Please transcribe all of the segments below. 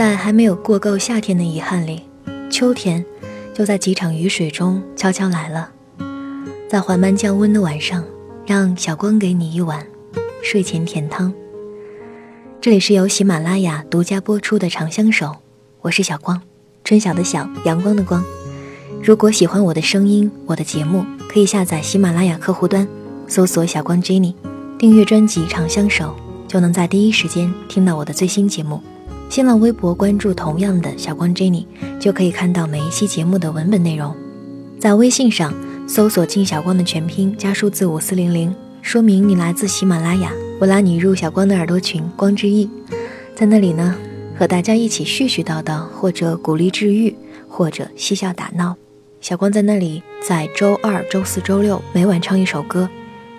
在还没有过够夏天的遗憾里，秋天就在几场雨水中悄悄来了。在缓慢降温的晚上，让小光给你一碗睡前甜汤。这里是由喜马拉雅独家播出的《长相守》，我是小光，春晓的晓，阳光的光。如果喜欢我的声音，我的节目，可以下载喜马拉雅客户端，搜索“小光 Jenny”，订阅专辑《长相守》，就能在第一时间听到我的最新节目。新浪微博关注同样的小光 Jenny，就可以看到每一期节目的文本内容。在微信上搜索“静小光”的全拼加数字五四零零，说明你来自喜马拉雅，我拉你入小光的耳朵群“光之翼”。在那里呢，和大家一起絮絮叨叨，或者鼓励治愈，或者嬉笑打闹。小光在那里，在周二、周四周六每晚唱一首歌，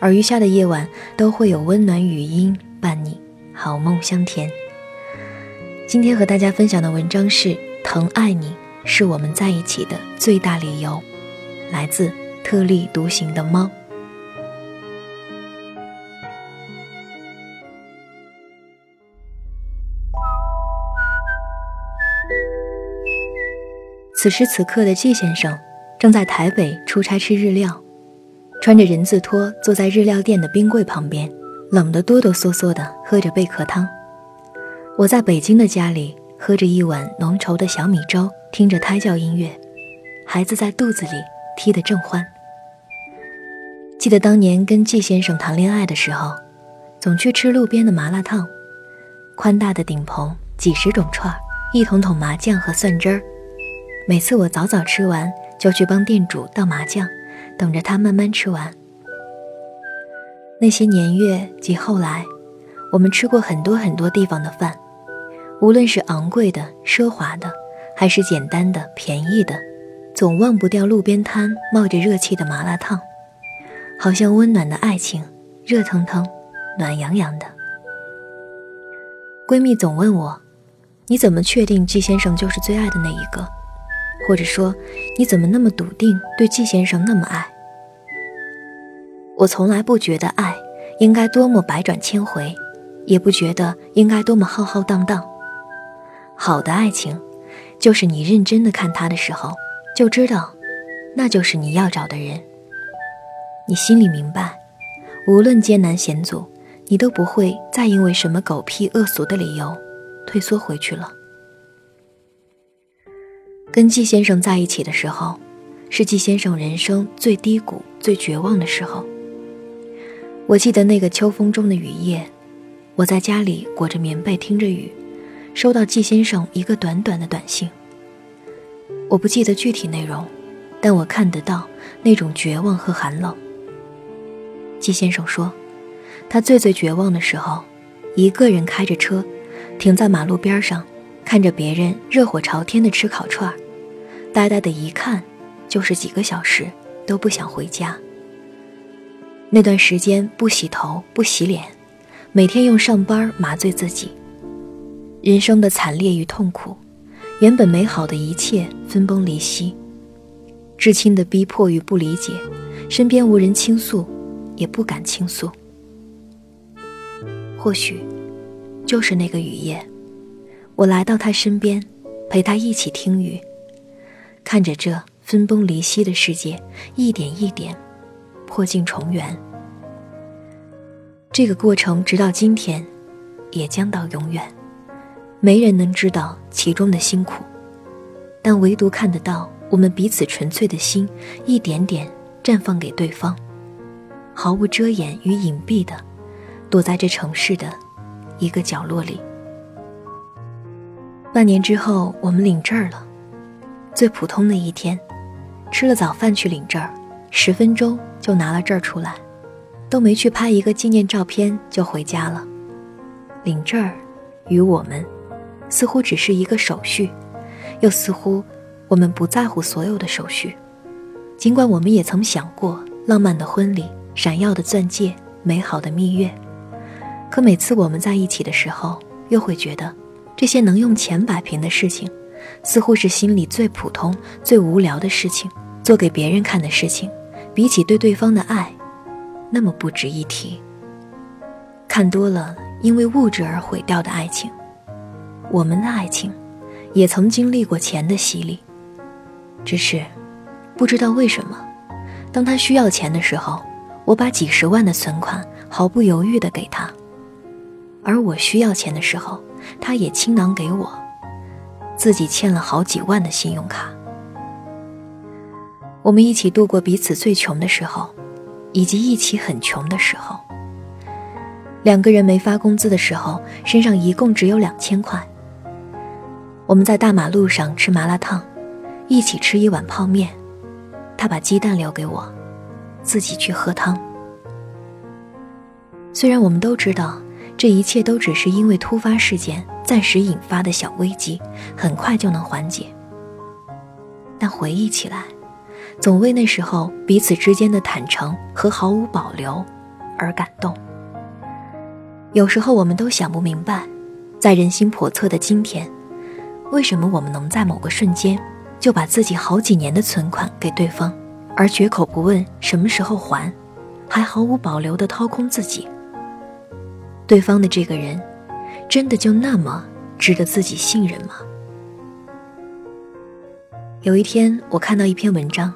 而余下的夜晚都会有温暖语音伴你，好梦香甜。今天和大家分享的文章是《疼爱你是我们在一起的最大理由》，来自特立独行的猫。此时此刻的季先生正在台北出差吃日料，穿着人字拖坐在日料店的冰柜旁边，冷得哆哆嗦嗦的喝着贝壳汤。我在北京的家里喝着一碗浓稠的小米粥，听着胎教音乐，孩子在肚子里踢得正欢。记得当年跟季先生谈恋爱的时候，总去吃路边的麻辣烫，宽大的顶棚，几十种串儿，一桶桶麻酱和蒜汁儿。每次我早早吃完，就去帮店主倒麻酱，等着他慢慢吃完。那些年月及后来，我们吃过很多很多地方的饭，无论是昂贵的、奢华的，还是简单的、便宜的，总忘不掉路边摊冒着热气的麻辣烫，好像温暖的爱情，热腾腾、暖洋洋的。闺蜜总问我：“你怎么确定季先生就是最爱的那一个？”或者说，你怎么那么笃定对季先生那么爱？我从来不觉得爱应该多么百转千回，也不觉得应该多么浩浩荡荡。好的爱情，就是你认真的看他的时候，就知道，那就是你要找的人。你心里明白，无论艰难险阻，你都不会再因为什么狗屁恶俗的理由，退缩回去了。跟季先生在一起的时候，是季先生人生最低谷、最绝望的时候。我记得那个秋风中的雨夜，我在家里裹着棉被听着雨，收到季先生一个短短的短信。我不记得具体内容，但我看得到那种绝望和寒冷。季先生说，他最最绝望的时候，一个人开着车，停在马路边上，看着别人热火朝天的吃烤串。呆呆的一看，就是几个小时，都不想回家。那段时间不洗头不洗脸，每天用上班麻醉自己。人生的惨烈与痛苦，原本美好的一切分崩离析。至亲的逼迫与不理解，身边无人倾诉，也不敢倾诉。或许，就是那个雨夜，我来到他身边，陪他一起听雨。看着这分崩离析的世界一点一点破镜重圆，这个过程直到今天，也将到永远。没人能知道其中的辛苦，但唯独看得到我们彼此纯粹的心一点点绽放给对方，毫无遮掩与隐蔽的躲在这城市的一个角落里。半年之后，我们领证了。最普通的一天，吃了早饭去领证儿，十分钟就拿了证儿出来，都没去拍一个纪念照片就回家了。领证儿，与我们，似乎只是一个手续，又似乎我们不在乎所有的手续。尽管我们也曾想过浪漫的婚礼、闪耀的钻戒、美好的蜜月，可每次我们在一起的时候，又会觉得，这些能用钱摆平的事情。似乎是心里最普通、最无聊的事情，做给别人看的事情，比起对对方的爱，那么不值一提。看多了因为物质而毁掉的爱情，我们的爱情，也曾经历过钱的洗礼。只是，不知道为什么，当他需要钱的时候，我把几十万的存款毫不犹豫地给他；而我需要钱的时候，他也倾囊给我，自己欠了好几万的信用卡。我们一起度过彼此最穷的时候，以及一起很穷的时候。两个人没发工资的时候，身上一共只有两千块。我们在大马路上吃麻辣烫，一起吃一碗泡面，他把鸡蛋留给我，自己去喝汤。虽然我们都知道，这一切都只是因为突发事件暂时引发的小危机，很快就能缓解，但回忆起来。总为那时候彼此之间的坦诚和毫无保留而感动。有时候我们都想不明白，在人心叵测的今天，为什么我们能在某个瞬间就把自己好几年的存款给对方，而绝口不问什么时候还，还毫无保留地掏空自己？对方的这个人，真的就那么值得自己信任吗？有一天，我看到一篇文章。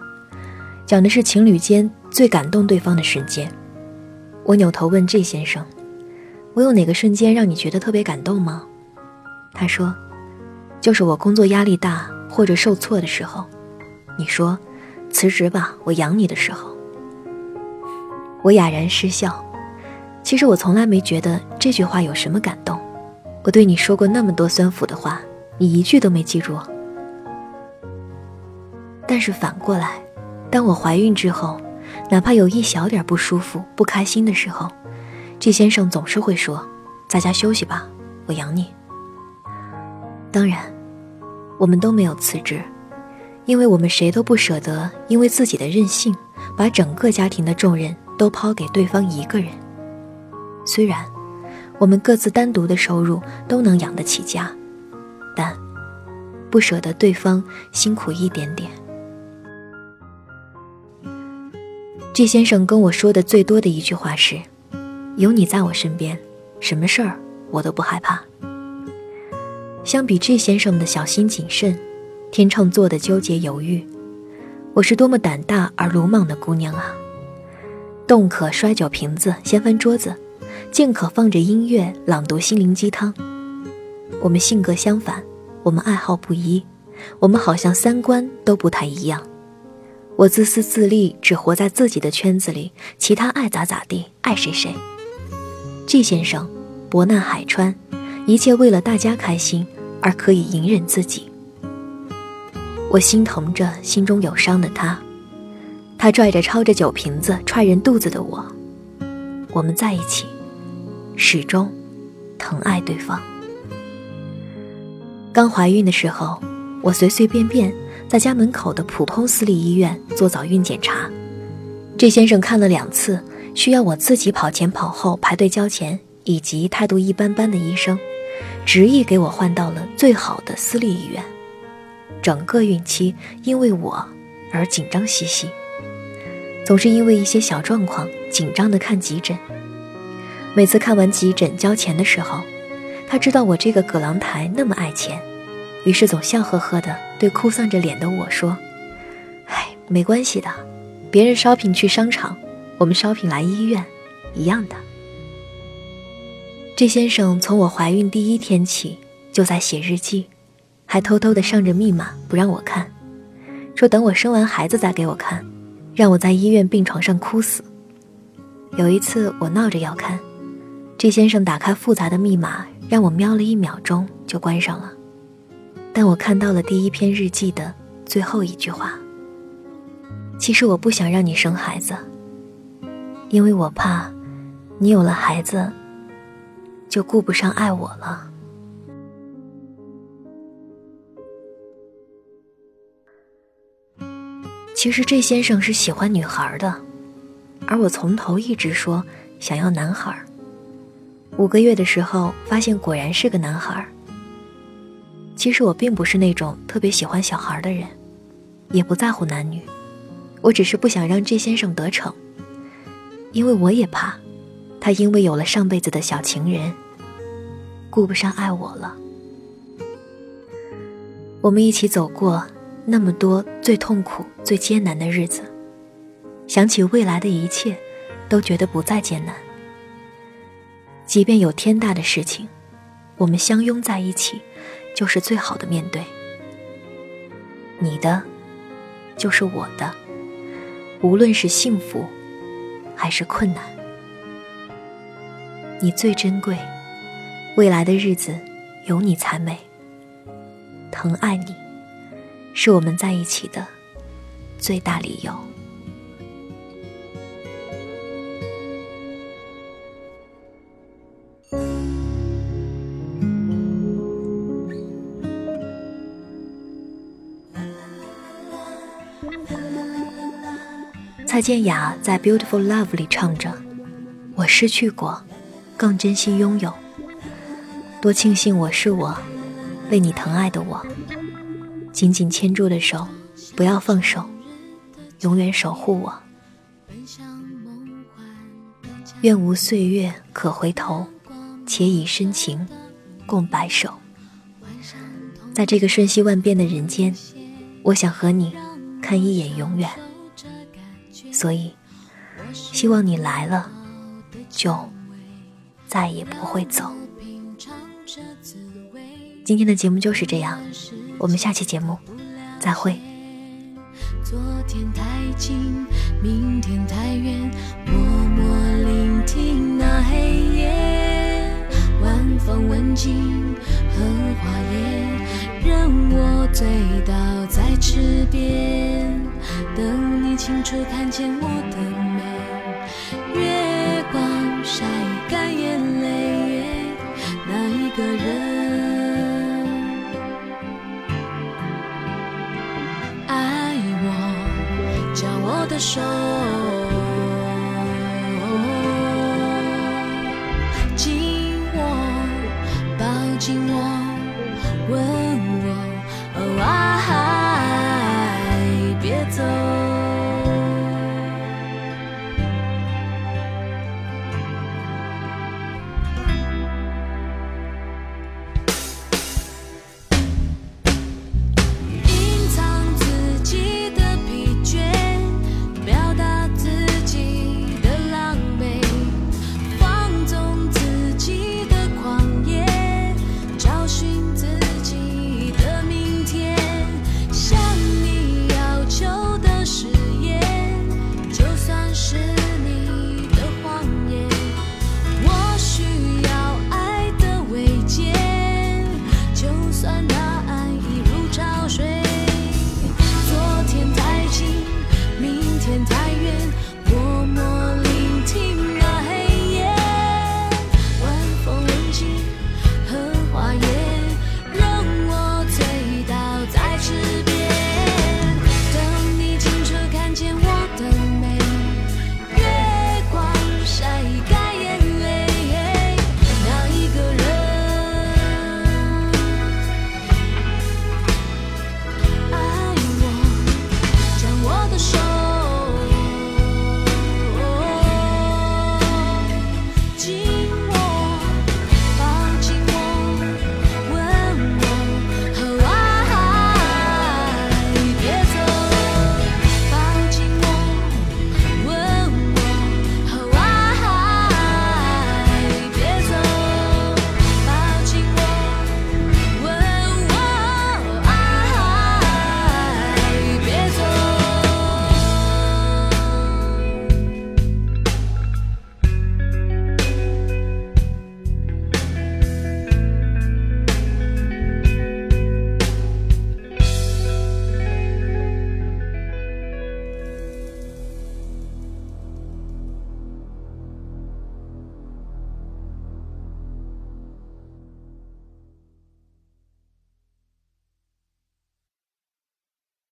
讲的是情侣间最感动对方的瞬间。我扭头问 J 先生：“我有哪个瞬间让你觉得特别感动吗？”他说：“就是我工作压力大或者受挫的时候，你说辞职吧，我养你的时候。”我哑然失笑。其实我从来没觉得这句话有什么感动。我对你说过那么多酸腐的话，你一句都没记住。但是反过来。当我怀孕之后，哪怕有一小点不舒服、不开心的时候，季先生总是会说：“在家休息吧，我养你。”当然，我们都没有辞职，因为我们谁都不舍得因为自己的任性，把整个家庭的重任都抛给对方一个人。虽然我们各自单独的收入都能养得起家，但不舍得对方辛苦一点点。季先生跟我说的最多的一句话是：“有你在我身边，什么事儿我都不害怕。”相比 G 先生的小心谨慎，天秤座的纠结犹豫，我是多么胆大而鲁莽的姑娘啊！动可摔酒瓶子、掀翻桌子，静可放着音乐朗读心灵鸡汤。我们性格相反，我们爱好不一，我们好像三观都不太一样。我自私自利，只活在自己的圈子里，其他爱咋咋地，爱谁谁。季先生，博纳海川，一切为了大家开心而可以隐忍自己。我心疼着心中有伤的他，他拽着抄着酒瓶子踹人肚子的我，我们在一起，始终疼爱对方。刚怀孕的时候，我随随便便。在家门口的普通私立医院做早孕检查，这先生看了两次需要我自己跑前跑后排队交钱，以及态度一般般的医生，执意给我换到了最好的私立医院。整个孕期因为我而紧张兮兮，总是因为一些小状况紧张的看急诊。每次看完急诊交钱的时候，他知道我这个葛朗台那么爱钱。于是总笑呵呵的对哭丧着脸的我说：“哎，没关系的，别人 shopping 去商场，我们 shopping 来医院，一样的。”这先生从我怀孕第一天起就在写日记，还偷偷的上着密码不让我看，说等我生完孩子再给我看，让我在医院病床上哭死。有一次我闹着要看，这先生打开复杂的密码，让我瞄了一秒钟就关上了。但我看到了第一篇日记的最后一句话。其实我不想让你生孩子，因为我怕你有了孩子就顾不上爱我了。其实这先生是喜欢女孩的，而我从头一直说想要男孩。五个月的时候发现果然是个男孩。其实我并不是那种特别喜欢小孩的人，也不在乎男女，我只是不想让这先生得逞，因为我也怕，他因为有了上辈子的小情人，顾不上爱我了。我们一起走过那么多最痛苦、最艰难的日子，想起未来的一切，都觉得不再艰难。即便有天大的事情，我们相拥在一起，就是最好的面对。你的，就是我的，无论是幸福，还是困难，你最珍贵。未来的日子，有你才美。疼爱你，是我们在一起的最大理由。蔡健雅在《Beautiful Love》里唱着：“我失去过，更珍惜拥有。多庆幸我是我。”为你疼爱的我，紧紧牵住的手，不要放手，永远守护我。愿无岁月可回头，且以深情共白首。在这个瞬息万变的人间，我想和你看一眼永远。所以，希望你来了，就再也不会走。今天的节目就是这样，我们下期节目再会。昨天太近，明天太远，默默聆听那黑夜，晚风吻尽荷花叶，任我醉倒在池边，等你清楚看见我的手，